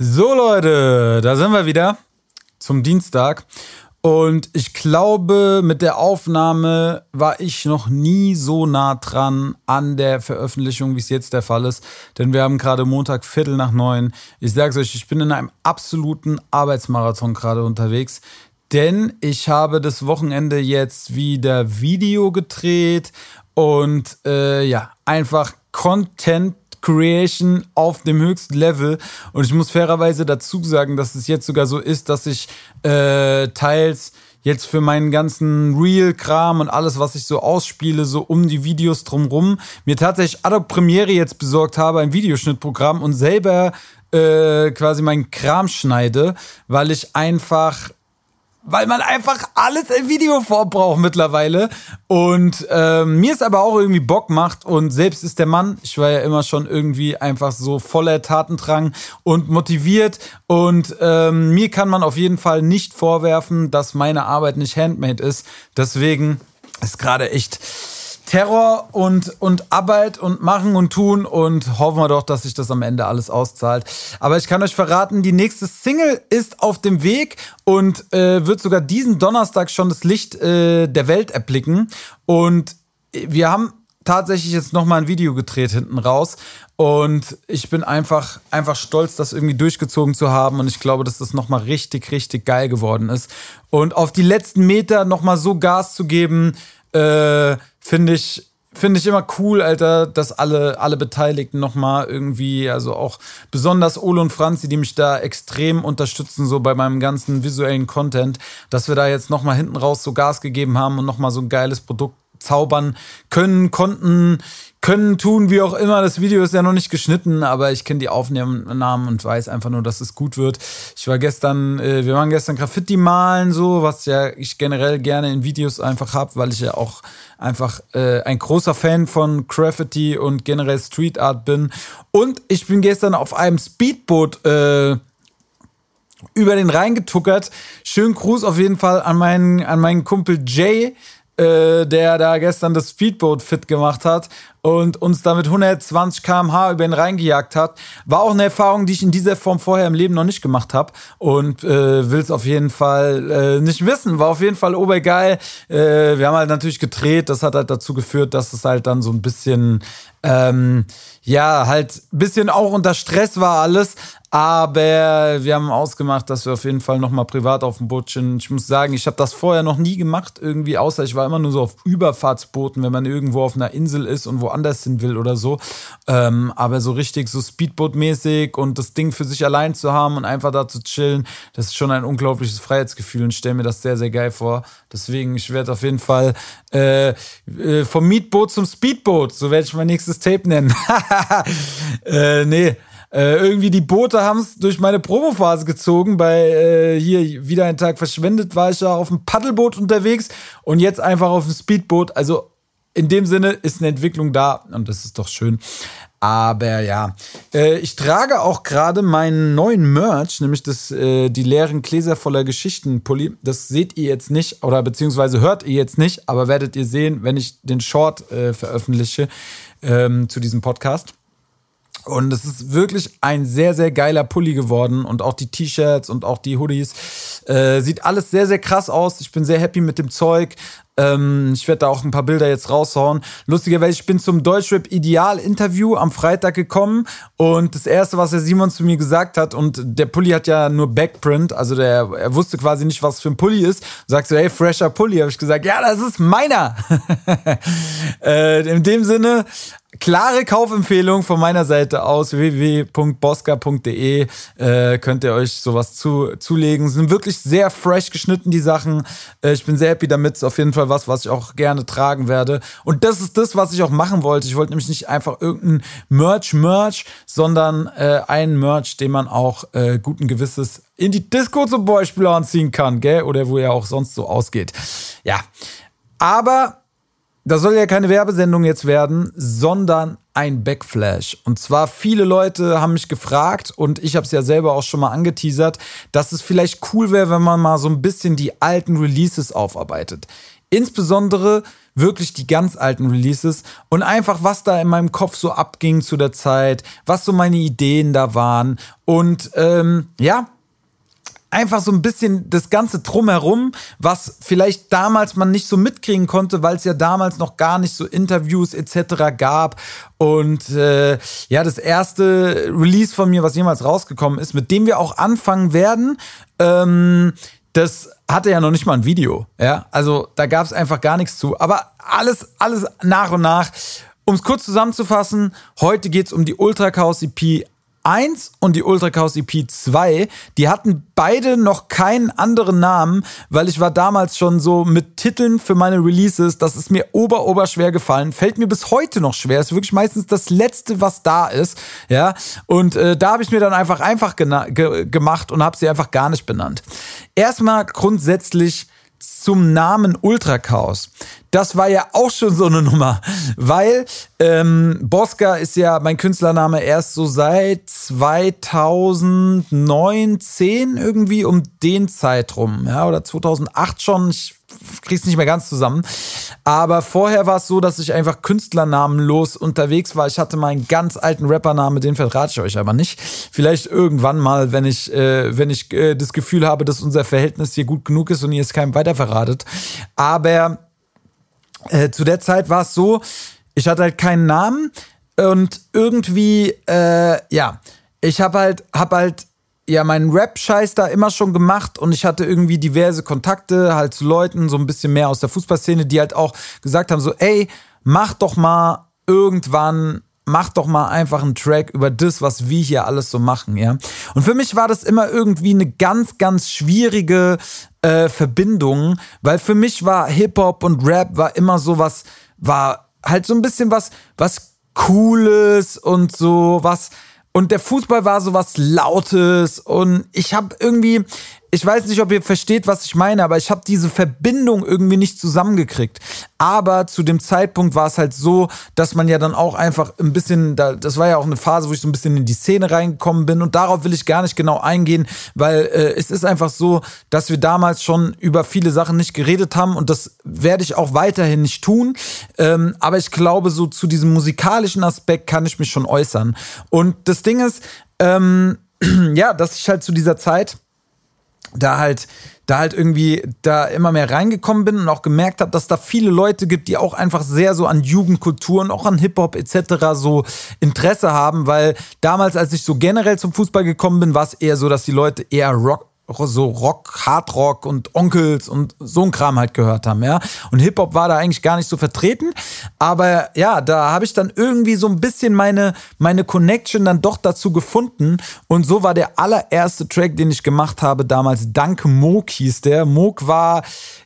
So Leute, da sind wir wieder zum Dienstag. Und ich glaube, mit der Aufnahme war ich noch nie so nah dran an der Veröffentlichung, wie es jetzt der Fall ist. Denn wir haben gerade Montag Viertel nach neun. Ich sage es euch, ich bin in einem absoluten Arbeitsmarathon gerade unterwegs. Denn ich habe das Wochenende jetzt wieder Video gedreht und äh, ja, einfach Content Creation auf dem höchsten Level. Und ich muss fairerweise dazu sagen, dass es jetzt sogar so ist, dass ich äh, teils jetzt für meinen ganzen Real-Kram und alles, was ich so ausspiele, so um die Videos drumrum, mir tatsächlich Adobe Premiere jetzt besorgt habe, ein Videoschnittprogramm und selber äh, quasi meinen Kram schneide, weil ich einfach weil man einfach alles in Videoform braucht mittlerweile. Und ähm, mir es aber auch irgendwie Bock macht und selbst ist der Mann, ich war ja immer schon irgendwie einfach so voller Tatendrang und motiviert und ähm, mir kann man auf jeden Fall nicht vorwerfen, dass meine Arbeit nicht handmade ist. Deswegen ist gerade echt Terror und, und Arbeit und machen und tun und hoffen wir doch, dass sich das am Ende alles auszahlt. Aber ich kann euch verraten, die nächste Single ist auf dem Weg und äh, wird sogar diesen Donnerstag schon das Licht äh, der Welt erblicken. Und wir haben tatsächlich jetzt nochmal ein Video gedreht hinten raus. Und ich bin einfach, einfach stolz, das irgendwie durchgezogen zu haben. Und ich glaube, dass das nochmal richtig, richtig geil geworden ist. Und auf die letzten Meter nochmal so Gas zu geben, äh, finde ich finde ich immer cool, Alter, dass alle, alle Beteiligten nochmal irgendwie, also auch besonders Ole und Franzi, die mich da extrem unterstützen, so bei meinem ganzen visuellen Content, dass wir da jetzt nochmal hinten raus so Gas gegeben haben und nochmal so ein geiles Produkt zaubern können, konnten, können, tun, wie auch immer. Das Video ist ja noch nicht geschnitten, aber ich kenne die Aufnahmen und weiß einfach nur, dass es gut wird. Ich war gestern, äh, wir waren gestern Graffiti malen, so, was ja ich generell gerne in Videos einfach habe, weil ich ja auch einfach äh, ein großer Fan von Graffiti und generell Street Art bin. Und ich bin gestern auf einem Speedboot äh, über den Rhein getuckert. Schönen Gruß auf jeden Fall an meinen, an meinen Kumpel Jay, äh, der da gestern das Speedboat fit gemacht hat und uns damit 120 km/h über den Rhein gejagt hat. War auch eine Erfahrung, die ich in dieser Form vorher im Leben noch nicht gemacht habe und äh, will es auf jeden Fall äh, nicht wissen. War auf jeden Fall obergeil. Äh, wir haben halt natürlich gedreht. Das hat halt dazu geführt, dass es halt dann so ein bisschen ähm, ja, halt bisschen auch unter Stress war alles, aber wir haben ausgemacht, dass wir auf jeden Fall nochmal privat auf dem Boot sind. Ich muss sagen, ich habe das vorher noch nie gemacht, irgendwie, außer ich war immer nur so auf Überfahrtsbooten, wenn man irgendwo auf einer Insel ist und woanders hin will oder so. Ähm, aber so richtig so Speedboot-mäßig und das Ding für sich allein zu haben und einfach da zu chillen, das ist schon ein unglaubliches Freiheitsgefühl und stelle mir das sehr, sehr geil vor. Deswegen, ich werde auf jeden Fall äh, äh, vom Mietboot zum Speedboot, so werde ich mein nächstes Tape nennen. äh, nee. Äh, irgendwie die Boote haben es durch meine Promophase gezogen. Bei äh, hier wieder ein Tag verschwendet war ich ja auf dem Paddelboot unterwegs und jetzt einfach auf dem Speedboot. Also in dem Sinne ist eine Entwicklung da und das ist doch schön. Aber ja, äh, ich trage auch gerade meinen neuen Merch, nämlich das, äh, die leeren Gläser voller Geschichten Pulli. Das seht ihr jetzt nicht oder beziehungsweise hört ihr jetzt nicht, aber werdet ihr sehen, wenn ich den Short äh, veröffentliche ähm, zu diesem Podcast. Und es ist wirklich ein sehr, sehr geiler Pulli geworden. Und auch die T-Shirts und auch die Hoodies. Äh, sieht alles sehr, sehr krass aus. Ich bin sehr happy mit dem Zeug. Ähm, ich werde da auch ein paar Bilder jetzt raushauen. Lustigerweise, ich bin zum Deutschrap Ideal Interview am Freitag gekommen und das erste, was der Simon zu mir gesagt hat, und der Pulli hat ja nur Backprint, also der, er wusste quasi nicht, was für ein Pulli ist. Sagst du, hey, fresher Pulli, habe ich gesagt, ja, das ist meiner. äh, in dem Sinne, klare Kaufempfehlung von meiner Seite aus www.bosca.de äh, könnt ihr euch sowas zu, zulegen. Sind wirklich sehr fresh geschnitten die Sachen. Äh, ich bin sehr happy damit. Ist auf jeden Fall was, was ich auch gerne tragen werde. Und das ist das, was ich auch machen wollte. Ich wollte nämlich nicht einfach irgendein Merch Merch, sondern äh, einen Merch, den man auch äh, guten Gewisses in die Disco zum Beispiel anziehen kann, gell? Oder wo er auch sonst so ausgeht. Ja. Aber das soll ja keine Werbesendung jetzt werden, sondern ein Backflash. Und zwar viele Leute haben mich gefragt und ich habe es ja selber auch schon mal angeteasert, dass es vielleicht cool wäre, wenn man mal so ein bisschen die alten Releases aufarbeitet. Insbesondere wirklich die ganz alten Releases und einfach, was da in meinem Kopf so abging zu der Zeit, was so meine Ideen da waren. Und ähm, ja, einfach so ein bisschen das ganze drumherum, was vielleicht damals man nicht so mitkriegen konnte, weil es ja damals noch gar nicht so Interviews etc. gab. Und äh, ja, das erste Release von mir, was jemals rausgekommen ist, mit dem wir auch anfangen werden, ähm, das hatte ja noch nicht mal ein Video. Ja, also da gab es einfach gar nichts zu. Aber alles, alles nach und nach. Um es kurz zusammenzufassen, heute geht es um die Ultra Chaos EP 1 und die Ultra Chaos EP 2, die hatten beide noch keinen anderen Namen, weil ich war damals schon so mit Titeln für meine Releases, das ist mir ober, ober schwer gefallen, fällt mir bis heute noch schwer, ist wirklich meistens das letzte, was da ist, ja, und äh, da habe ich mir dann einfach einfach ge gemacht und habe sie einfach gar nicht benannt. Erstmal grundsätzlich zum Namen Ultra Chaos. Das war ja auch schon so eine Nummer, weil ähm, Bosca ist ja mein Künstlername erst so seit 2019 irgendwie um den Zeitraum, ja, oder 2008 schon. Ich krieg's nicht mehr ganz zusammen. Aber vorher war es so, dass ich einfach künstlernamenlos unterwegs war. Ich hatte meinen ganz alten Rappernamen, den verrate ich euch aber nicht. Vielleicht irgendwann mal, wenn ich, äh, wenn ich äh, das Gefühl habe, dass unser Verhältnis hier gut genug ist und ihr es keinem weiter verratet. Aber äh, zu der Zeit war es so, ich hatte halt keinen Namen und irgendwie, äh, ja, ich habe halt, hab halt ja meinen Rap-Scheiß da immer schon gemacht und ich hatte irgendwie diverse Kontakte halt zu Leuten, so ein bisschen mehr aus der Fußballszene, die halt auch gesagt haben, so, ey, mach doch mal irgendwann mach doch mal einfach einen Track über das, was wir hier alles so machen, ja. Und für mich war das immer irgendwie eine ganz, ganz schwierige äh, Verbindung, weil für mich war Hip-Hop und Rap war immer so was, war halt so ein bisschen was, was Cooles und so was, und der Fußball war so was Lautes und ich habe irgendwie, ich weiß nicht, ob ihr versteht, was ich meine, aber ich habe diese Verbindung irgendwie nicht zusammengekriegt. Aber zu dem Zeitpunkt war es halt so, dass man ja dann auch einfach ein bisschen, das war ja auch eine Phase, wo ich so ein bisschen in die Szene reingekommen bin und darauf will ich gar nicht genau eingehen, weil äh, es ist einfach so, dass wir damals schon über viele Sachen nicht geredet haben und das werde ich auch weiterhin nicht tun. Ähm, aber ich glaube, so zu diesem musikalischen Aspekt kann ich mich schon äußern. Und das Ding ist, ähm, ja, dass ich halt zu dieser Zeit da halt da halt irgendwie da immer mehr reingekommen bin und auch gemerkt habe, dass da viele Leute gibt, die auch einfach sehr so an Jugendkultur und auch an Hip-Hop etc. so Interesse haben, weil damals, als ich so generell zum Fußball gekommen bin, war es eher so, dass die Leute eher Rock, so Rock, Hardrock und Onkels und so ein Kram halt gehört haben, ja. Und Hip-Hop war da eigentlich gar nicht so vertreten. Aber ja, da habe ich dann irgendwie so ein bisschen meine, meine Connection dann doch dazu gefunden. Und so war der allererste Track, den ich gemacht habe, damals Danke Moog hieß der. Moog war,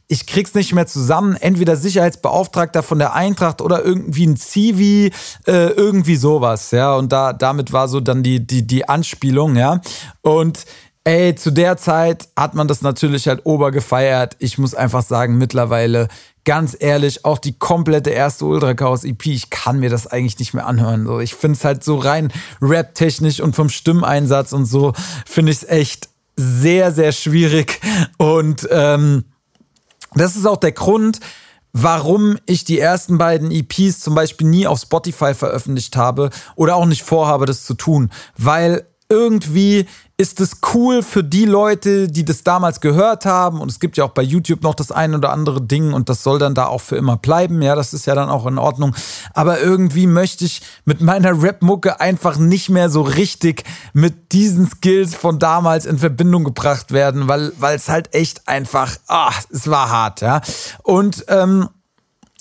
ich krieg's nicht mehr zusammen, entweder Sicherheitsbeauftragter von der Eintracht oder irgendwie ein Zivi, äh, irgendwie sowas, ja. Und da, damit war so dann die, die, die Anspielung, ja. Und Ey, zu der Zeit hat man das natürlich halt obergefeiert. Ich muss einfach sagen, mittlerweile, ganz ehrlich, auch die komplette erste Ultra Chaos EP, ich kann mir das eigentlich nicht mehr anhören. So, ich finde es halt so rein rap-technisch und vom Stimmeinsatz und so, finde ich es echt sehr, sehr schwierig. Und ähm, das ist auch der Grund, warum ich die ersten beiden EPs zum Beispiel nie auf Spotify veröffentlicht habe oder auch nicht vorhabe, das zu tun. Weil irgendwie ist es cool für die Leute, die das damals gehört haben. Und es gibt ja auch bei YouTube noch das ein oder andere Ding und das soll dann da auch für immer bleiben. Ja, das ist ja dann auch in Ordnung. Aber irgendwie möchte ich mit meiner Rap-Mucke einfach nicht mehr so richtig mit diesen Skills von damals in Verbindung gebracht werden, weil es halt echt einfach, ah, es war hart, ja. Und ähm,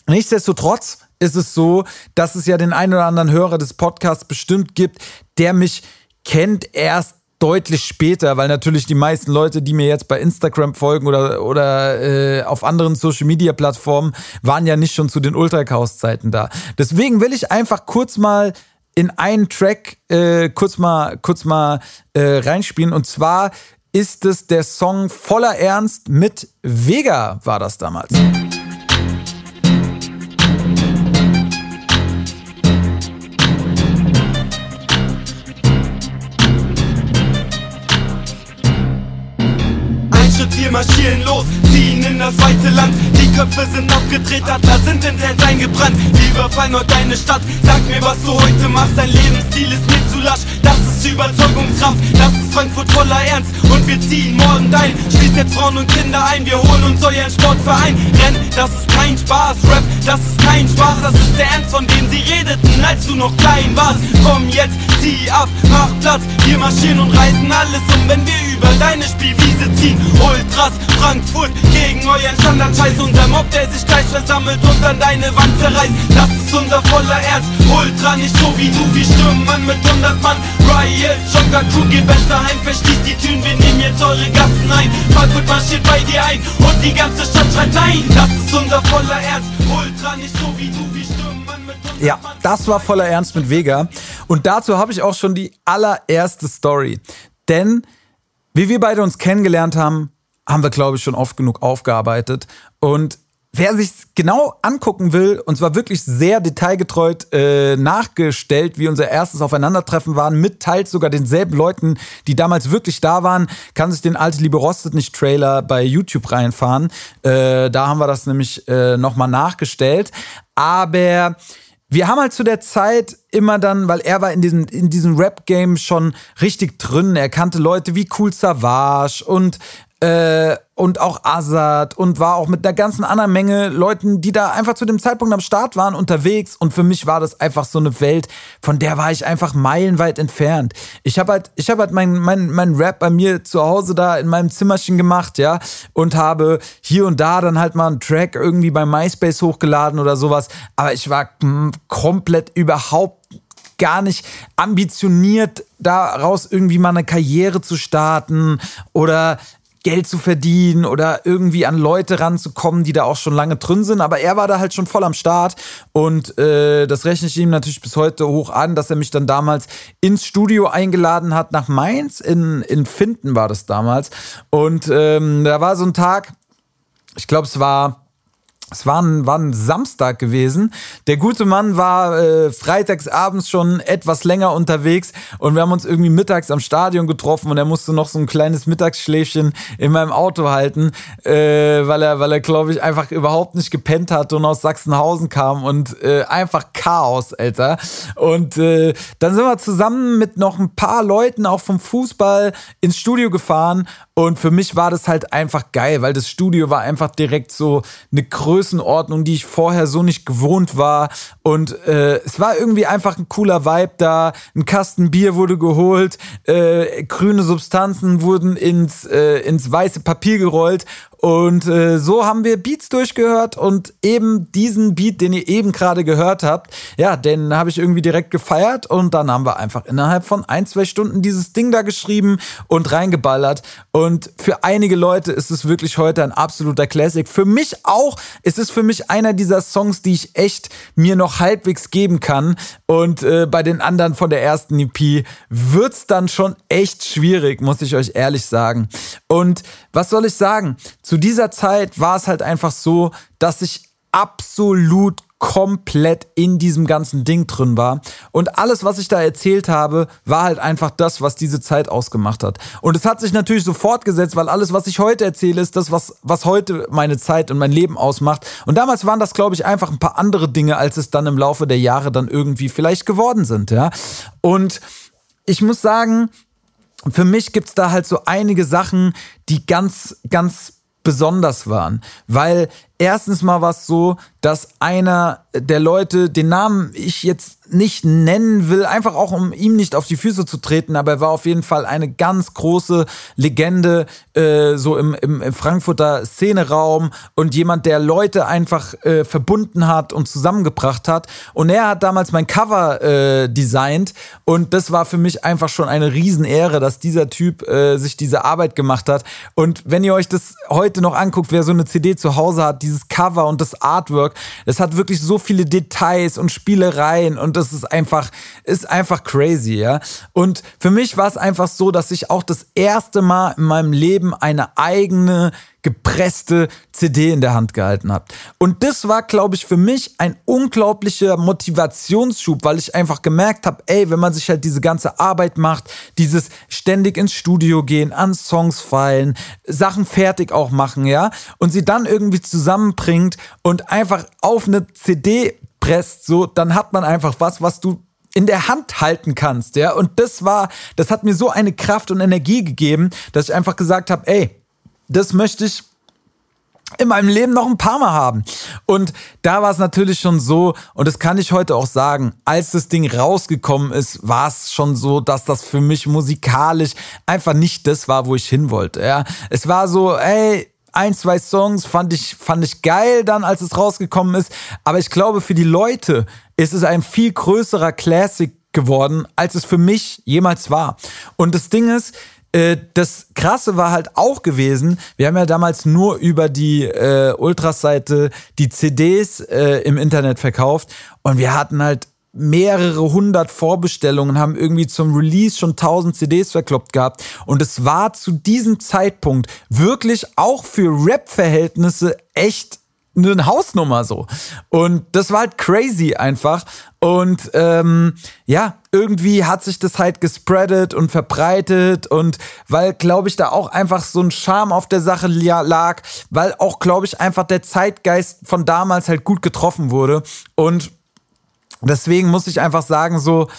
nichtsdestotrotz ist es so, dass es ja den einen oder anderen Hörer des Podcasts bestimmt gibt, der mich kennt erst deutlich später, weil natürlich die meisten Leute, die mir jetzt bei Instagram folgen oder, oder äh, auf anderen Social Media Plattformen, waren ja nicht schon zu den Ultra-Chaos-Zeiten da. Deswegen will ich einfach kurz mal in einen Track äh, kurz mal, kurz mal äh, reinspielen. Und zwar ist es der Song Voller Ernst mit Vega, war das damals. Marschieren los, ziehen in das weite Land. Die Köpfe sind abgedreht, Adler sind in Held eingebrannt. Wir überfallen heute deine Stadt. Sag mir, was du heute machst. Dein Lebensstil ist mir zu lasch. Das ist Überzeugungskraft, das ist Frankfurt voller Ernst. Wir ziehen morgen dein. Schließ jetzt Frauen und Kinder ein. Wir holen uns euren Sportverein. Renn, das ist kein Spaß. Rap, das ist kein Spaß. Das ist der Ernst, von dem sie redeten, als du noch klein warst. Komm jetzt, zieh ab, mach Platz. Wir marschieren und reißen alles um, wenn wir über deine Spielwiese ziehen. Ultras, Frankfurt gegen euren Standardscheiß. Unser Mob, der sich gleich versammelt und an deine Wand zerreißt. Das ist unser voller Ernst. Ultra nicht so wie du, wie stürmen mit 100 Mann. Riot, Joker Crew, geh besser heim. Verschließt die Türen, wir nehmen jetzt eure Gassen ein. Frankfurt marschiert bei dir ein und die ganze Stadt schreit nein. Das ist unser voller Ernst. Ultra nicht so wie du, wie stürmen Mann mit 100 Ja, das war voller Ernst mit Vega. Und dazu habe ich auch schon die allererste Story. Denn wie wir beide uns kennengelernt haben, haben wir, glaube ich, schon oft genug aufgearbeitet. Und wer sich genau angucken will, und zwar wirklich sehr detailgetreu äh, nachgestellt, wie unser erstes Aufeinandertreffen war, mit teils sogar denselben Leuten, die damals wirklich da waren, kann sich den Alte Liebe Rostet nicht Trailer bei YouTube reinfahren. Äh, da haben wir das nämlich äh, nochmal nachgestellt. Aber wir haben halt zu der Zeit immer dann, weil er war in diesem, in diesem Rap-Game schon richtig drin. Er kannte Leute wie Cool Savage und äh, und auch Azad und war auch mit einer ganzen anderen Menge Leuten, die da einfach zu dem Zeitpunkt am Start waren, unterwegs. Und für mich war das einfach so eine Welt, von der war ich einfach meilenweit entfernt. Ich habe halt, ich habe halt mein, mein, mein Rap bei mir zu Hause da in meinem Zimmerchen gemacht, ja, und habe hier und da dann halt mal einen Track irgendwie bei MySpace hochgeladen oder sowas. Aber ich war komplett überhaupt gar nicht ambitioniert, daraus irgendwie mal eine Karriere zu starten oder Geld zu verdienen oder irgendwie an Leute ranzukommen, die da auch schon lange drin sind. Aber er war da halt schon voll am Start. Und äh, das rechne ich ihm natürlich bis heute hoch an, dass er mich dann damals ins Studio eingeladen hat nach Mainz. In in Finden war das damals. Und ähm, da war so ein Tag, ich glaube es war es war ein, war ein Samstag gewesen. Der gute Mann war äh, freitags schon etwas länger unterwegs und wir haben uns irgendwie mittags am Stadion getroffen und er musste noch so ein kleines Mittagsschläfchen in meinem Auto halten, äh, weil er, weil er glaube ich einfach überhaupt nicht gepennt hat und aus Sachsenhausen kam und äh, einfach Chaos, Alter. Und äh, dann sind wir zusammen mit noch ein paar Leuten auch vom Fußball ins Studio gefahren und für mich war das halt einfach geil, weil das Studio war einfach direkt so eine Größenordnung, die ich vorher so nicht gewohnt war. Und äh, es war irgendwie einfach ein cooler Vibe da. Ein Kasten Bier wurde geholt, äh, grüne Substanzen wurden ins, äh, ins weiße Papier gerollt und äh, so haben wir Beats durchgehört und eben diesen Beat, den ihr eben gerade gehört habt, ja, den habe ich irgendwie direkt gefeiert und dann haben wir einfach innerhalb von ein, zwei Stunden dieses Ding da geschrieben und reingeballert. Und für einige Leute ist es wirklich heute ein absoluter Classic. Für mich auch, es ist für mich einer dieser Songs, die ich echt mir noch halbwegs geben kann. Und äh, bei den anderen von der ersten EP wird's dann schon echt schwierig, muss ich euch ehrlich sagen. Und was soll ich sagen? Zu dieser Zeit war es halt einfach so, dass ich absolut komplett in diesem ganzen Ding drin war. Und alles, was ich da erzählt habe, war halt einfach das, was diese Zeit ausgemacht hat. Und es hat sich natürlich so fortgesetzt, weil alles, was ich heute erzähle, ist das, was, was heute meine Zeit und mein Leben ausmacht. Und damals waren das, glaube ich, einfach ein paar andere Dinge, als es dann im Laufe der Jahre dann irgendwie vielleicht geworden sind, ja. Und ich muss sagen, für mich gibt's da halt so einige Sachen, die ganz, ganz besonders waren. Weil erstens mal war es so, dass einer der Leute, den Namen ich jetzt nicht nennen will, einfach auch um ihm nicht auf die Füße zu treten, aber er war auf jeden Fall eine ganz große Legende äh, so im, im, im Frankfurter Szeneraum und jemand, der Leute einfach äh, verbunden hat und zusammengebracht hat. Und er hat damals mein Cover äh, designt und das war für mich einfach schon eine Riesenehre, dass dieser Typ äh, sich diese Arbeit gemacht hat. Und wenn ihr euch das heute noch anguckt, wer so eine CD zu Hause hat, dieses Cover und das Artwork, das hat wirklich so viele Details und Spielereien und das ist einfach, ist einfach crazy, ja. Und für mich war es einfach so, dass ich auch das erste Mal in meinem Leben eine eigene gepresste CD in der Hand gehalten habe. Und das war, glaube ich, für mich ein unglaublicher Motivationsschub, weil ich einfach gemerkt habe, ey, wenn man sich halt diese ganze Arbeit macht, dieses ständig ins Studio gehen, an Songs feilen, Sachen fertig auch machen, ja, und sie dann irgendwie zusammenbringt und einfach auf eine CD presst, so, dann hat man einfach was, was du in der Hand halten kannst, ja. Und das war, das hat mir so eine Kraft und Energie gegeben, dass ich einfach gesagt habe, ey, das möchte ich in meinem Leben noch ein paar Mal haben. Und da war es natürlich schon so, und das kann ich heute auch sagen, als das Ding rausgekommen ist, war es schon so, dass das für mich musikalisch einfach nicht das war, wo ich hin wollte. Ja, es war so, ey, ein, zwei Songs fand ich, fand ich geil dann, als es rausgekommen ist. Aber ich glaube, für die Leute ist es ein viel größerer Classic geworden, als es für mich jemals war. Und das Ding ist, das Krasse war halt auch gewesen, wir haben ja damals nur über die äh, Ultras-Seite die CDs äh, im Internet verkauft und wir hatten halt mehrere hundert Vorbestellungen, haben irgendwie zum Release schon tausend CDs verkloppt gehabt. Und es war zu diesem Zeitpunkt wirklich auch für Rap-Verhältnisse echt eine Hausnummer so. Und das war halt crazy einfach. Und ähm, ja, irgendwie hat sich das halt gespreadet und verbreitet. Und weil, glaube ich, da auch einfach so ein Charme auf der Sache lag, weil auch, glaube ich, einfach der Zeitgeist von damals halt gut getroffen wurde. Und deswegen muss ich einfach sagen, so,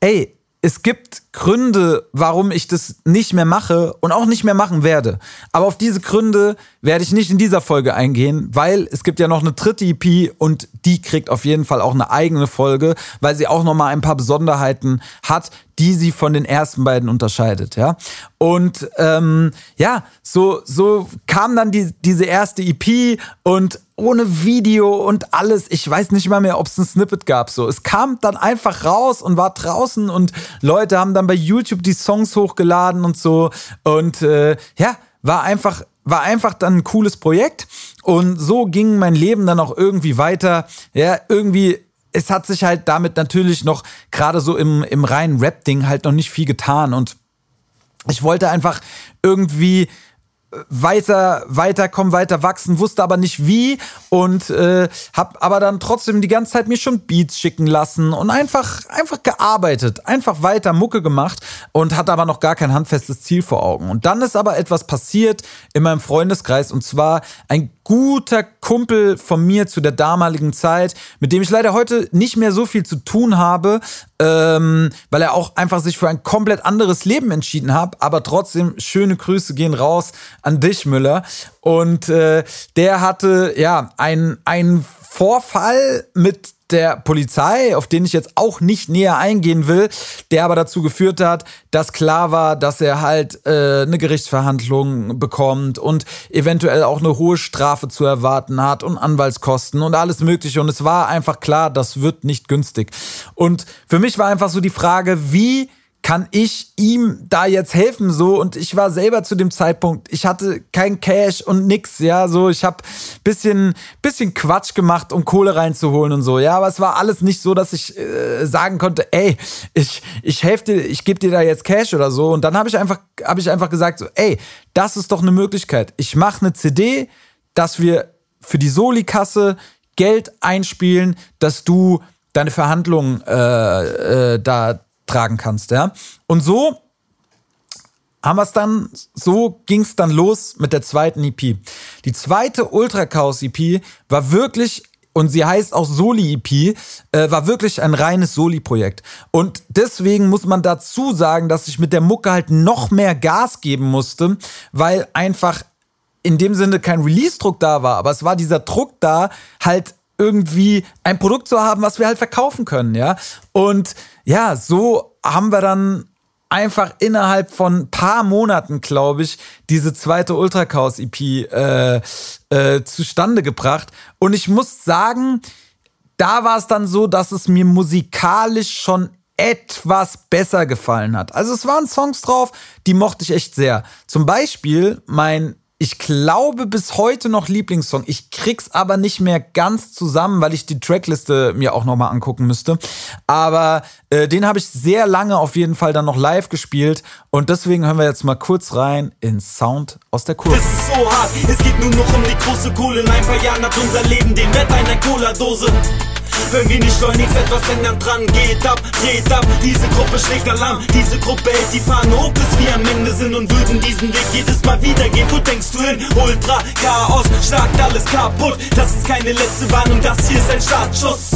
ey, es gibt Gründe, warum ich das nicht mehr mache und auch nicht mehr machen werde. Aber auf diese Gründe werde ich nicht in dieser Folge eingehen, weil es gibt ja noch eine dritte EP und die kriegt auf jeden Fall auch eine eigene Folge, weil sie auch noch mal ein paar Besonderheiten hat, die sie von den ersten beiden unterscheidet, ja. Und ähm, ja, so so kam dann die, diese erste EP und ohne Video und alles. Ich weiß nicht mal mehr, ob es ein Snippet gab. So, es kam dann einfach raus und war draußen und Leute haben dann bei YouTube die Songs hochgeladen und so. Und äh, ja, war einfach war einfach dann ein cooles Projekt und so ging mein Leben dann auch irgendwie weiter. Ja, irgendwie es hat sich halt damit natürlich noch gerade so im im reinen Rap Ding halt noch nicht viel getan und ich wollte einfach irgendwie weiter, weiterkommen, weiter wachsen, wusste aber nicht wie und äh, hab aber dann trotzdem die ganze Zeit mir schon Beats schicken lassen und einfach, einfach gearbeitet, einfach weiter Mucke gemacht und hatte aber noch gar kein handfestes Ziel vor Augen. Und dann ist aber etwas passiert in meinem Freundeskreis und zwar ein guter Kumpel von mir zu der damaligen Zeit, mit dem ich leider heute nicht mehr so viel zu tun habe, ähm, weil er auch einfach sich für ein komplett anderes Leben entschieden hat. Aber trotzdem schöne Grüße gehen raus an dich, Müller. Und äh, der hatte ja ein ein Vorfall mit der Polizei, auf den ich jetzt auch nicht näher eingehen will, der aber dazu geführt hat, dass klar war, dass er halt äh, eine Gerichtsverhandlung bekommt und eventuell auch eine hohe Strafe zu erwarten hat und Anwaltskosten und alles Mögliche. Und es war einfach klar, das wird nicht günstig. Und für mich war einfach so die Frage, wie kann ich ihm da jetzt helfen so? Und ich war selber zu dem Zeitpunkt ich hatte kein Cash und nix ja so. Ich habe bisschen bisschen Quatsch gemacht um Kohle reinzuholen und so ja. Aber es war alles nicht so dass ich äh, sagen konnte ey ich ich helfe dir ich gebe dir da jetzt Cash oder so. Und dann habe ich einfach habe ich einfach gesagt so ey das ist doch eine Möglichkeit. Ich mache eine CD dass wir für die Soli Kasse Geld einspielen dass du deine Verhandlungen äh, äh, da tragen kannst, ja. Und so haben wir es dann, so ging es dann los mit der zweiten EP. Die zweite Ultra Chaos EP war wirklich und sie heißt auch Soli EP, äh, war wirklich ein reines Soli-Projekt. Und deswegen muss man dazu sagen, dass ich mit der Mucke halt noch mehr Gas geben musste, weil einfach in dem Sinne kein Release-Druck da war, aber es war dieser Druck da, halt irgendwie ein Produkt zu haben, was wir halt verkaufen können, ja. Und ja, so haben wir dann einfach innerhalb von paar Monaten, glaube ich, diese zweite Ultra Chaos EP äh, äh, zustande gebracht. Und ich muss sagen, da war es dann so, dass es mir musikalisch schon etwas besser gefallen hat. Also es waren Songs drauf, die mochte ich echt sehr. Zum Beispiel mein ich glaube bis heute noch Lieblingssong. Ich krieg's aber nicht mehr ganz zusammen, weil ich die Trackliste mir auch nochmal angucken müsste. Aber äh, den habe ich sehr lange auf jeden Fall dann noch live gespielt. Und deswegen hören wir jetzt mal kurz rein in Sound aus der Kurve. Es ist so hart, es geht nur noch um die große Kohle. In ein paar Jahren hat unser Leben den Wert einer Cola-Dose. Wenn wir nicht schleunigst etwas ändern, dran geht ab, dreht ab. Diese Gruppe schlägt Alarm, diese Gruppe hält die Fahne hoch, bis wir am Ende sind und würden diesen Weg jedes Mal wieder gehen. Wo denkst du hin? Ultra Chaos, schlagt alles kaputt. Das ist keine letzte Warnung, das hier ist ein Startschuss.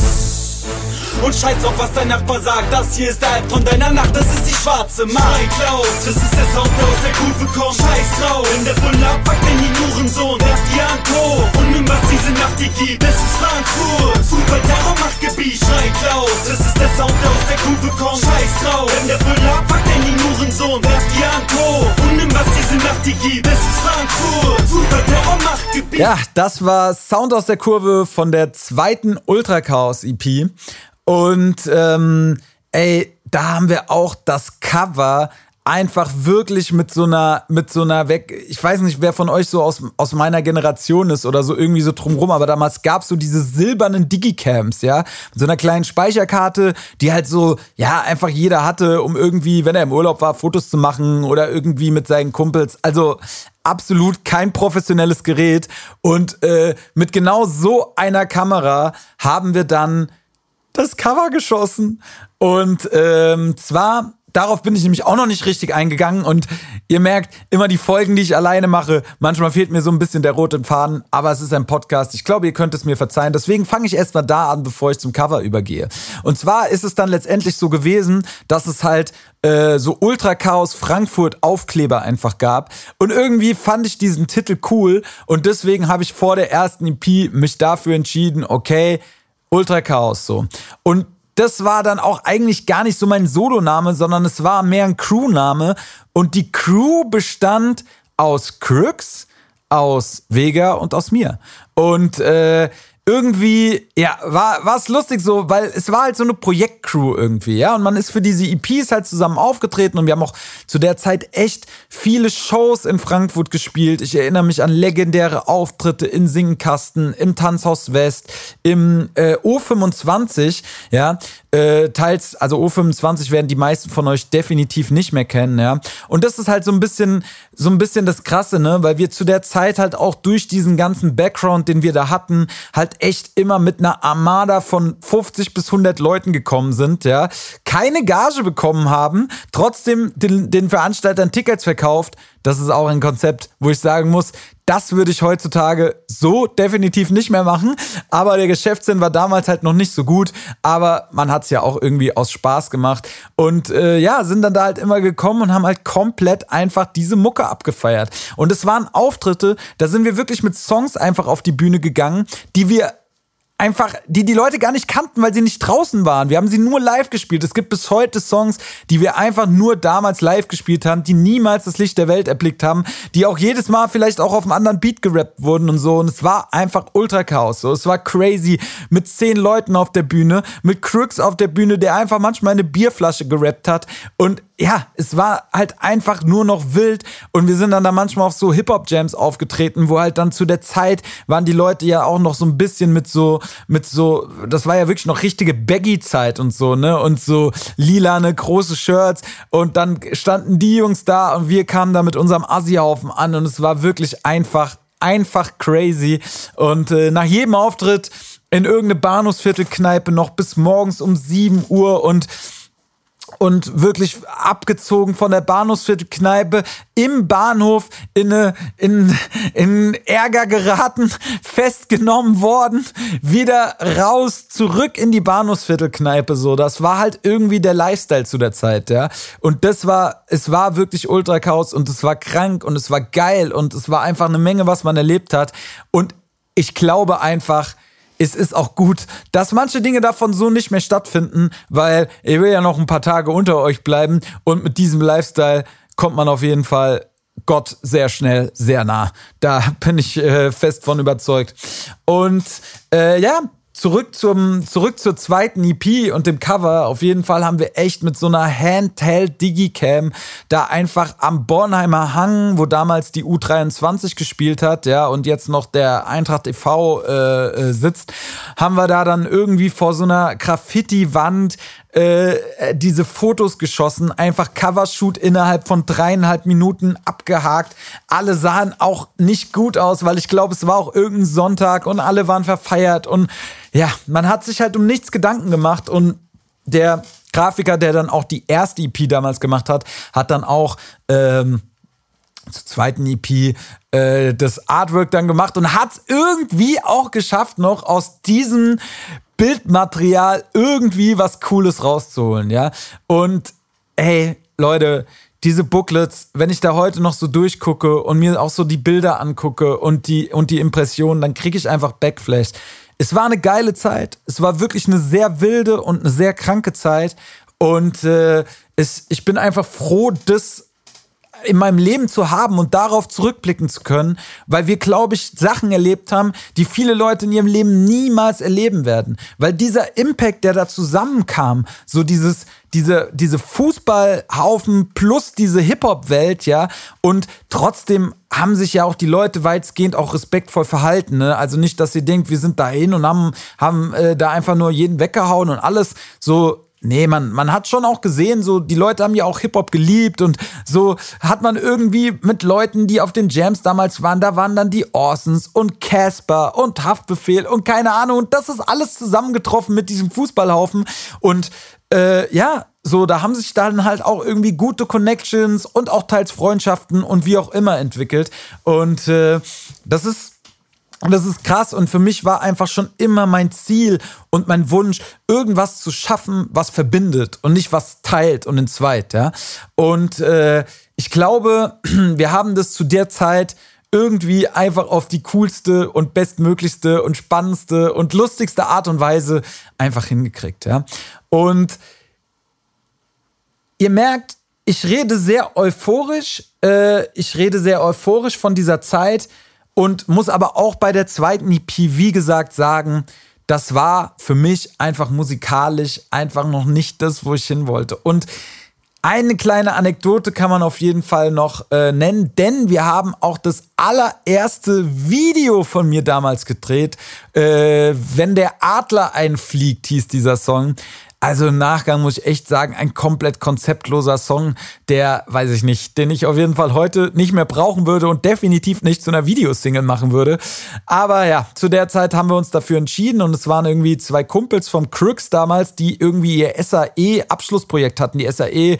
Und scheiß auf, was dein Nachbar sagt. Das hier ist der Albtraum deiner Nacht, das ist die schwarze Macht. Cloud, das ist der Sound, der aus der Kurve kommt. Scheiß drauf, wenn der Bulle abpackt, denn die Nurensohn. Werf die Hand hoch diese Nacht dir gibt. Das ist Frankfurt, Fußball-Terror-Machtgebiet. Schrei Cloud, das ist der Sound, der aus der Kurve kommt. Scheiß drauf, wenn der Bulle abpackt, denn die Nurensohn. Werf die und nimm, was diese Nacht dir gibt. Das ist Frankfurt, Fußball-Terror-Machtgebiet. Ja, das war Sound aus der Kurve von der zweiten Ultra Chaos EP. Und ähm, ey, da haben wir auch das Cover einfach wirklich mit so einer, mit so einer weg, ich weiß nicht, wer von euch so aus, aus meiner Generation ist oder so irgendwie so drumrum, aber damals gab es so diese silbernen Digicams, ja, mit so einer kleinen Speicherkarte, die halt so, ja, einfach jeder hatte, um irgendwie, wenn er im Urlaub war, Fotos zu machen oder irgendwie mit seinen Kumpels. Also absolut kein professionelles Gerät. Und äh, mit genau so einer Kamera haben wir dann das Cover geschossen. Und ähm, zwar, darauf bin ich nämlich auch noch nicht richtig eingegangen. Und ihr merkt, immer die Folgen, die ich alleine mache, manchmal fehlt mir so ein bisschen der rote Faden, aber es ist ein Podcast. Ich glaube, ihr könnt es mir verzeihen. Deswegen fange ich erstmal da an, bevor ich zum Cover übergehe. Und zwar ist es dann letztendlich so gewesen, dass es halt äh, so Ultra Chaos Frankfurt Aufkleber einfach gab. Und irgendwie fand ich diesen Titel cool. Und deswegen habe ich vor der ersten EP mich dafür entschieden, okay, Ultra Chaos so. Und das war dann auch eigentlich gar nicht so mein Soloname, sondern es war mehr ein Crewname. Und die Crew bestand aus Crooks, aus Vega und aus mir. Und äh, irgendwie, ja, war es lustig so, weil es war halt so eine Projektcrew irgendwie, ja, und man ist für diese EPs halt zusammen aufgetreten und wir haben auch zu der Zeit echt viele Shows in Frankfurt gespielt. Ich erinnere mich an legendäre Auftritte in Singkasten, im Tanzhaus West, im äh, O25, ja, äh, teils, also O25 werden die meisten von euch definitiv nicht mehr kennen, ja. Und das ist halt so ein bisschen, so ein bisschen das Krasse, ne, weil wir zu der Zeit halt auch durch diesen ganzen Background, den wir da hatten, halt echt immer mit einer Armada von 50 bis 100 Leuten gekommen sind, ja, keine Gage bekommen haben, trotzdem den, den Veranstaltern Tickets verkauft. Das ist auch ein Konzept, wo ich sagen muss, das würde ich heutzutage so definitiv nicht mehr machen. Aber der Geschäftssinn war damals halt noch nicht so gut. Aber man hat es ja auch irgendwie aus Spaß gemacht. Und äh, ja, sind dann da halt immer gekommen und haben halt komplett einfach diese Mucke abgefeiert. Und es waren Auftritte, da sind wir wirklich mit Songs einfach auf die Bühne gegangen, die wir einfach, die die Leute gar nicht kannten, weil sie nicht draußen waren. Wir haben sie nur live gespielt. Es gibt bis heute Songs, die wir einfach nur damals live gespielt haben, die niemals das Licht der Welt erblickt haben, die auch jedes Mal vielleicht auch auf einem anderen Beat gerappt wurden und so. Und es war einfach ultra Chaos. So, es war crazy mit zehn Leuten auf der Bühne, mit Crooks auf der Bühne, der einfach manchmal eine Bierflasche gerappt hat. Und ja, es war halt einfach nur noch wild und wir sind dann da manchmal auf so Hip-Hop-Jams aufgetreten, wo halt dann zu der Zeit waren die Leute ja auch noch so ein bisschen mit so, mit so, das war ja wirklich noch richtige Baggy-Zeit und so, ne, und so lilane große Shirts. Und dann standen die Jungs da und wir kamen da mit unserem Assi-Haufen an und es war wirklich einfach, einfach crazy. Und äh, nach jedem Auftritt in irgendeine Bahnhofsviertelkneipe noch bis morgens um 7 Uhr und und wirklich abgezogen von der Bahnhofsviertelkneipe im Bahnhof in, eine, in, in Ärger geraten, festgenommen worden, wieder raus, zurück in die Bahnhofsviertelkneipe so. Das war halt irgendwie der Lifestyle zu der Zeit, ja. Und das war, es war wirklich Ultra Chaos und es war krank und es war geil und es war einfach eine Menge, was man erlebt hat. Und ich glaube einfach, es ist auch gut, dass manche Dinge davon so nicht mehr stattfinden, weil ich will ja noch ein paar Tage unter euch bleiben und mit diesem Lifestyle kommt man auf jeden Fall Gott sehr schnell, sehr nah. Da bin ich äh, fest von überzeugt. Und äh, ja, zurück zum zurück zur zweiten EP und dem Cover. Auf jeden Fall haben wir echt mit so einer Handheld Digicam da einfach am Bornheimer Hang, wo damals die U23 gespielt hat, ja, und jetzt noch der Eintracht e.V. Äh, äh, sitzt, haben wir da dann irgendwie vor so einer Graffiti-Wand äh, diese Fotos geschossen, einfach Covershoot innerhalb von dreieinhalb Minuten abgehakt. Alle sahen auch nicht gut aus, weil ich glaube, es war auch irgendein Sonntag und alle waren verfeiert und ja, man hat sich halt um nichts Gedanken gemacht und der Grafiker, der dann auch die erste EP damals gemacht hat, hat dann auch ähm, zur zweiten EP äh, das Artwork dann gemacht und hat es irgendwie auch geschafft, noch aus diesem Bildmaterial irgendwie was Cooles rauszuholen, ja. Und hey, Leute, diese Booklets, wenn ich da heute noch so durchgucke und mir auch so die Bilder angucke und die, und die Impressionen, dann kriege ich einfach Backflash. Es war eine geile Zeit. Es war wirklich eine sehr wilde und eine sehr kranke Zeit. Und äh, es, ich bin einfach froh, das in meinem Leben zu haben und darauf zurückblicken zu können, weil wir, glaube ich, Sachen erlebt haben, die viele Leute in ihrem Leben niemals erleben werden. Weil dieser Impact, der da zusammenkam, so dieses, diese, diese Fußballhaufen plus diese Hip-Hop-Welt, ja, und trotzdem haben sich ja auch die Leute weitgehend auch respektvoll verhalten. Ne? Also nicht, dass sie denkt, wir sind dahin und haben, haben äh, da einfach nur jeden weggehauen und alles so Nee, man, man hat schon auch gesehen, so die Leute haben ja auch Hip-Hop geliebt und so hat man irgendwie mit Leuten, die auf den Jams damals waren, da waren dann die Orsons und Casper und Haftbefehl und keine Ahnung. Und das ist alles zusammengetroffen mit diesem Fußballhaufen. Und äh, ja, so da haben sich dann halt auch irgendwie gute Connections und auch teils Freundschaften und wie auch immer entwickelt. Und äh, das ist und das ist krass und für mich war einfach schon immer mein Ziel und mein Wunsch, irgendwas zu schaffen, was verbindet und nicht was teilt und entzweit, ja. Und äh, ich glaube, wir haben das zu der Zeit irgendwie einfach auf die coolste und bestmöglichste und spannendste und lustigste Art und Weise einfach hingekriegt, ja. Und ihr merkt, ich rede sehr euphorisch, äh, ich rede sehr euphorisch von dieser Zeit, und muss aber auch bei der zweiten EP, wie gesagt, sagen, das war für mich einfach musikalisch einfach noch nicht das, wo ich hin wollte. Und eine kleine Anekdote kann man auf jeden Fall noch äh, nennen, denn wir haben auch das allererste Video von mir damals gedreht. Äh, Wenn der Adler einfliegt, hieß dieser Song. Also im Nachgang muss ich echt sagen, ein komplett konzeptloser Song, der, weiß ich nicht, den ich auf jeden Fall heute nicht mehr brauchen würde und definitiv nicht zu einer Videosingle machen würde. Aber ja, zu der Zeit haben wir uns dafür entschieden und es waren irgendwie zwei Kumpels vom Crooks damals, die irgendwie ihr SAE-Abschlussprojekt hatten. Die SAE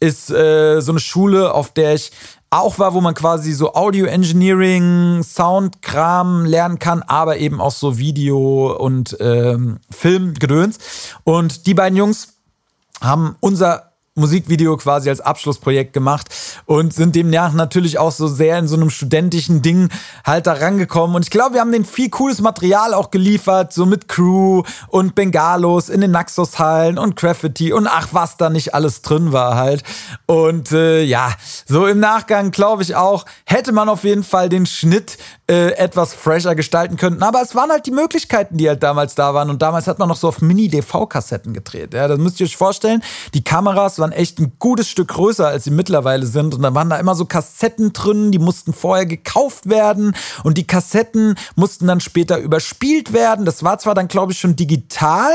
ist äh, so eine Schule, auf der ich auch war, wo man quasi so Audio Engineering, Soundkram lernen kann, aber eben auch so Video und ähm, Filmgedöns. Und die beiden Jungs haben unser Musikvideo quasi als Abschlussprojekt gemacht und sind demnach natürlich auch so sehr in so einem studentischen Ding halt da rangekommen. Und ich glaube, wir haben denen viel cooles Material auch geliefert, so mit Crew und Bengalos in den Naxos-Hallen und Graffiti und ach, was da nicht alles drin war halt. Und äh, ja, so im Nachgang glaube ich auch, hätte man auf jeden Fall den Schnitt äh, etwas fresher gestalten können. Aber es waren halt die Möglichkeiten, die halt damals da waren. Und damals hat man noch so auf Mini-DV-Kassetten gedreht. Ja, das müsst ihr euch vorstellen. Die Kameras waren echt ein gutes Stück größer, als sie mittlerweile sind. Und dann waren da immer so Kassetten drin, die mussten vorher gekauft werden. Und die Kassetten mussten dann später überspielt werden. Das war zwar dann, glaube ich, schon digital,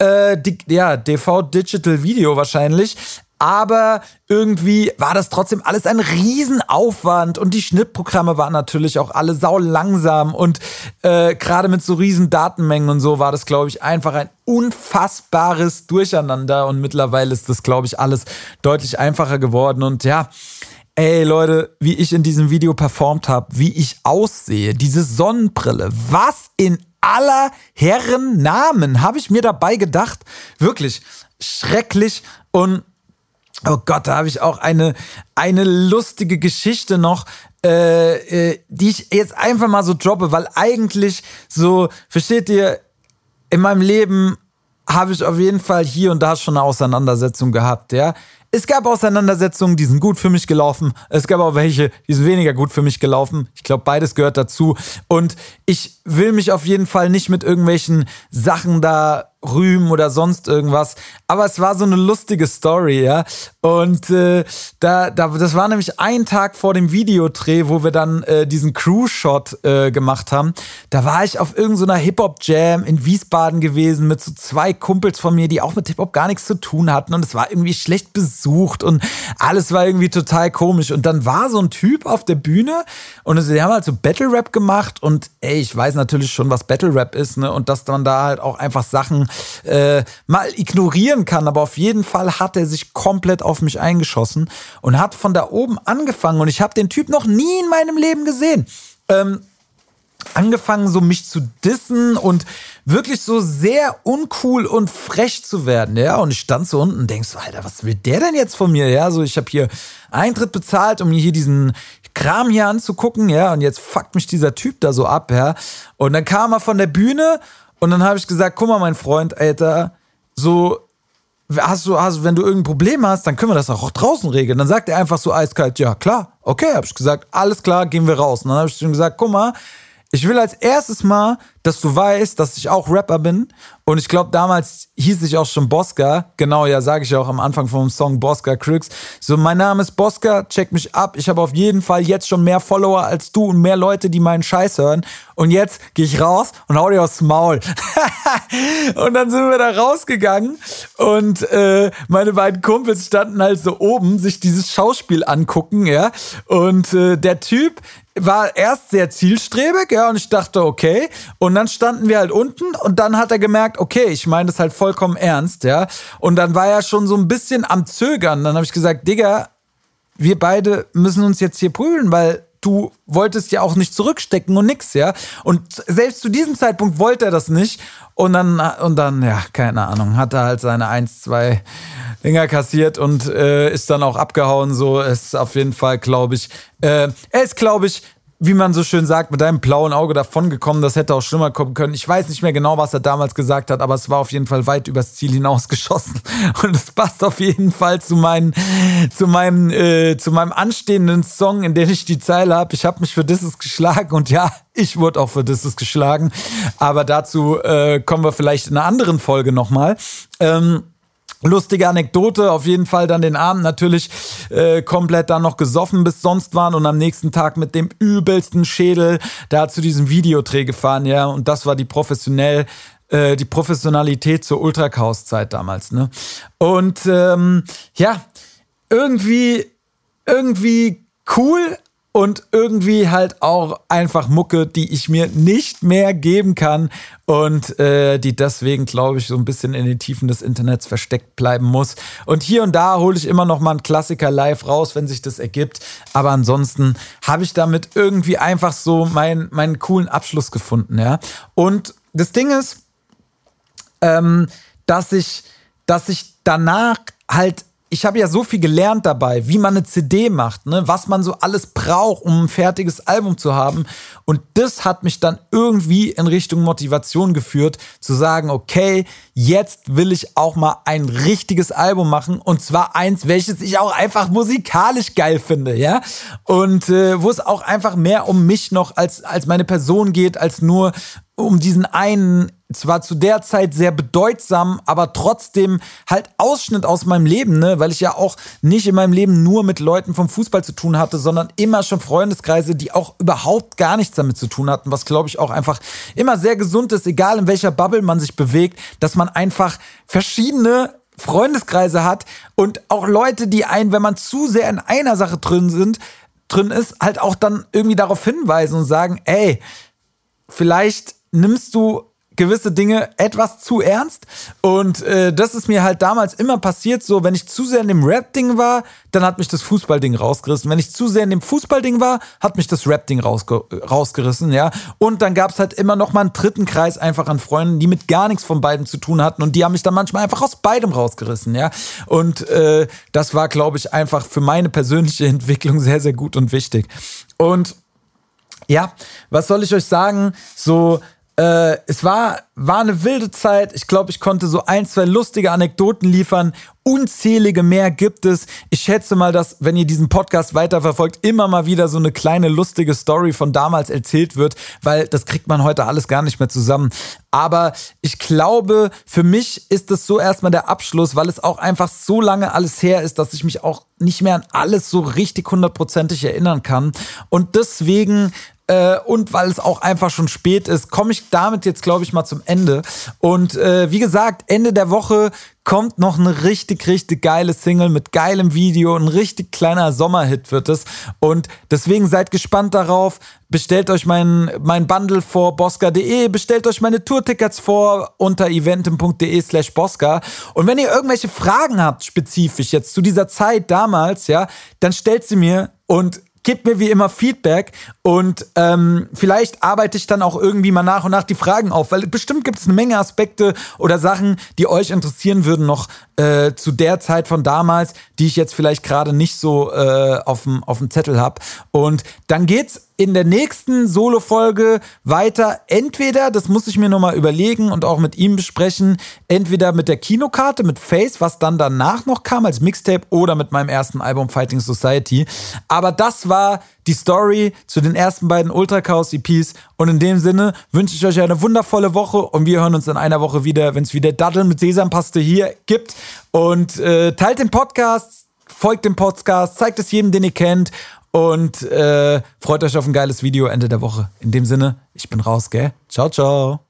äh, ja, DV Digital Video wahrscheinlich aber irgendwie war das trotzdem alles ein Riesenaufwand und die Schnittprogramme waren natürlich auch alle sau langsam und äh, gerade mit so riesen Datenmengen und so war das, glaube ich, einfach ein unfassbares Durcheinander und mittlerweile ist das, glaube ich, alles deutlich einfacher geworden und ja, Ey Leute, wie ich in diesem Video performt habe, wie ich aussehe, diese Sonnenbrille, was in aller Herren Namen habe ich mir dabei gedacht? Wirklich schrecklich und Oh Gott, da habe ich auch eine, eine lustige Geschichte noch, äh, äh, die ich jetzt einfach mal so droppe, weil eigentlich so, versteht ihr, in meinem Leben habe ich auf jeden Fall hier und da schon eine Auseinandersetzung gehabt, ja. Es gab Auseinandersetzungen, die sind gut für mich gelaufen. Es gab auch welche, die sind weniger gut für mich gelaufen. Ich glaube, beides gehört dazu. Und ich will mich auf jeden Fall nicht mit irgendwelchen Sachen da rühmen oder sonst irgendwas. Aber es war so eine lustige Story, ja. Und äh, da, da, das war nämlich ein Tag vor dem Videodreh, wo wir dann äh, diesen Crew-Shot äh, gemacht haben. Da war ich auf irgendeiner so Hip-Hop-Jam in Wiesbaden gewesen mit so zwei Kumpels von mir, die auch mit Hip-Hop gar nichts zu tun hatten. Und es war irgendwie schlecht besucht und alles war irgendwie total komisch. Und dann war so ein Typ auf der Bühne und sie haben halt so Battle-Rap gemacht. Und ey, ich weiß natürlich schon, was Battle-Rap ist, ne? Und dass man da halt auch einfach Sachen äh, mal ignorieren kann. Aber auf jeden Fall hat er sich komplett auf mich eingeschossen und hat von da oben angefangen. Und ich habe den Typ noch nie in meinem Leben gesehen. Ähm, angefangen, so mich zu dissen und wirklich so sehr uncool und frech zu werden, ja. Und ich stand so unten und denk so, Alter, was will der denn jetzt von mir? Ja, so ich habe hier Eintritt bezahlt, um mir hier diesen Kram hier anzugucken, ja. Und jetzt fuckt mich dieser Typ da so ab, ja. Und dann kam er von der Bühne und dann habe ich gesagt, guck mal, mein Freund, Alter, so, hast du, hast, wenn du irgendein Problem hast, dann können wir das auch draußen regeln. Dann sagt er einfach so eiskalt, ja klar, okay, habe ich gesagt, alles klar, gehen wir raus. Und dann habe ich ihm gesagt, guck mal, ich will als erstes mal, dass du weißt, dass ich auch Rapper bin. Und ich glaube, damals hieß ich auch schon Bosca. Genau, ja, sage ich auch am Anfang vom Song Bosca Crooks. So, mein Name ist Bosca, check mich ab. Ich habe auf jeden Fall jetzt schon mehr Follower als du und mehr Leute, die meinen Scheiß hören. Und jetzt gehe ich raus und hau dir aufs Maul. und dann sind wir da rausgegangen und äh, meine beiden Kumpels standen halt so oben, sich dieses Schauspiel angucken, ja. Und äh, der Typ war erst sehr zielstrebig, ja, und ich dachte, okay. Und dann standen wir halt unten und dann hat er gemerkt, okay, ich meine das halt vollkommen ernst, ja. Und dann war er schon so ein bisschen am Zögern. Dann habe ich gesagt, Digga, wir beide müssen uns jetzt hier prügeln, weil du wolltest ja auch nicht zurückstecken und nix, ja. Und selbst zu diesem Zeitpunkt wollte er das nicht. Und dann, und dann, ja, keine Ahnung, hat er halt seine eins, zwei Dinger kassiert und äh, ist dann auch abgehauen. So ist auf jeden Fall, glaube ich. Äh, er ist, glaube ich, wie man so schön sagt, mit deinem blauen Auge davongekommen. Das hätte auch schlimmer kommen können. Ich weiß nicht mehr genau, was er damals gesagt hat, aber es war auf jeden Fall weit übers Ziel hinausgeschossen. Und es passt auf jeden Fall zu, meinen, zu, meinem, äh, zu meinem anstehenden Song, in dem ich die Zeile habe. Ich habe mich für Disses geschlagen und ja, ich wurde auch für Disses geschlagen. Aber dazu äh, kommen wir vielleicht in einer anderen Folge nochmal. Ähm, Lustige Anekdote, auf jeden Fall dann den Abend natürlich äh, komplett dann noch gesoffen bis sonst waren und am nächsten Tag mit dem übelsten Schädel da zu diesem Videodreh gefahren, ja, und das war die professionell äh, die Professionalität zur Ultrachaos-Zeit damals, ne? Und ähm, ja, irgendwie, irgendwie cool, und irgendwie halt auch einfach Mucke, die ich mir nicht mehr geben kann und äh, die deswegen, glaube ich, so ein bisschen in den Tiefen des Internets versteckt bleiben muss. Und hier und da hole ich immer noch mal einen Klassiker live raus, wenn sich das ergibt. Aber ansonsten habe ich damit irgendwie einfach so meinen, meinen coolen Abschluss gefunden, ja. Und das Ding ist, ähm, dass ich, dass ich danach halt ich habe ja so viel gelernt dabei, wie man eine CD macht, ne? was man so alles braucht, um ein fertiges Album zu haben. Und das hat mich dann irgendwie in Richtung Motivation geführt, zu sagen, okay, jetzt will ich auch mal ein richtiges Album machen. Und zwar eins, welches ich auch einfach musikalisch geil finde, ja. Und äh, wo es auch einfach mehr um mich noch als, als meine Person geht, als nur um diesen einen zwar zu der Zeit sehr bedeutsam, aber trotzdem halt Ausschnitt aus meinem Leben, ne, weil ich ja auch nicht in meinem Leben nur mit Leuten vom Fußball zu tun hatte, sondern immer schon Freundeskreise, die auch überhaupt gar nichts damit zu tun hatten, was glaube ich auch einfach immer sehr gesund ist, egal in welcher Bubble man sich bewegt, dass man einfach verschiedene Freundeskreise hat und auch Leute, die einen, wenn man zu sehr in einer Sache drin sind, drin ist, halt auch dann irgendwie darauf hinweisen und sagen, ey, vielleicht nimmst du gewisse Dinge etwas zu ernst. Und äh, das ist mir halt damals immer passiert, so wenn ich zu sehr in dem Rap-Ding war, dann hat mich das Fußball-Ding rausgerissen. Wenn ich zu sehr in dem Fußball-Ding war, hat mich das Rap-Ding rausge rausgerissen, ja. Und dann gab es halt immer noch mal einen dritten Kreis einfach an Freunden, die mit gar nichts von beiden zu tun hatten. Und die haben mich dann manchmal einfach aus beidem rausgerissen, ja. Und äh, das war, glaube ich, einfach für meine persönliche Entwicklung sehr, sehr gut und wichtig. Und ja, was soll ich euch sagen? So, äh, es war, war eine wilde Zeit. Ich glaube, ich konnte so ein, zwei lustige Anekdoten liefern. Unzählige mehr gibt es. Ich schätze mal, dass, wenn ihr diesen Podcast weiterverfolgt, immer mal wieder so eine kleine lustige Story von damals erzählt wird, weil das kriegt man heute alles gar nicht mehr zusammen. Aber ich glaube, für mich ist das so erstmal der Abschluss, weil es auch einfach so lange alles her ist, dass ich mich auch nicht mehr an alles so richtig hundertprozentig erinnern kann. Und deswegen äh, und weil es auch einfach schon spät ist, komme ich damit jetzt, glaube ich, mal zum Ende. Und äh, wie gesagt, Ende der Woche kommt noch eine richtig, richtig geile Single mit geilem Video. Ein richtig kleiner Sommerhit wird es. Und deswegen seid gespannt darauf. Bestellt euch mein, mein Bundle vor bosca.de, bestellt euch meine Tourtickets vor unter eventim.de slash bosca. Und wenn ihr irgendwelche Fragen habt, spezifisch jetzt zu dieser Zeit damals, ja, dann stellt sie mir und gebt mir wie immer Feedback und ähm, vielleicht arbeite ich dann auch irgendwie mal nach und nach die Fragen auf, weil bestimmt gibt es eine Menge Aspekte oder Sachen, die euch interessieren würden noch äh, zu der Zeit von damals, die ich jetzt vielleicht gerade nicht so äh, auf dem Zettel habe. Und dann geht's in der nächsten Solo-Folge weiter. Entweder, das muss ich mir nochmal überlegen und auch mit ihm besprechen, entweder mit der Kinokarte, mit Face, was dann danach noch kam als Mixtape, oder mit meinem ersten Album Fighting Society. Aber das war die Story zu den ersten beiden Ultra Chaos EPs. Und in dem Sinne wünsche ich euch eine wundervolle Woche und wir hören uns in einer Woche wieder, wenn es wieder Datteln mit Sesampaste hier gibt. Und äh, teilt den Podcast, folgt dem Podcast, zeigt es jedem, den ihr kennt und äh, freut euch auf ein geiles Video Ende der Woche. In dem Sinne, ich bin raus, gell? Ciao, ciao.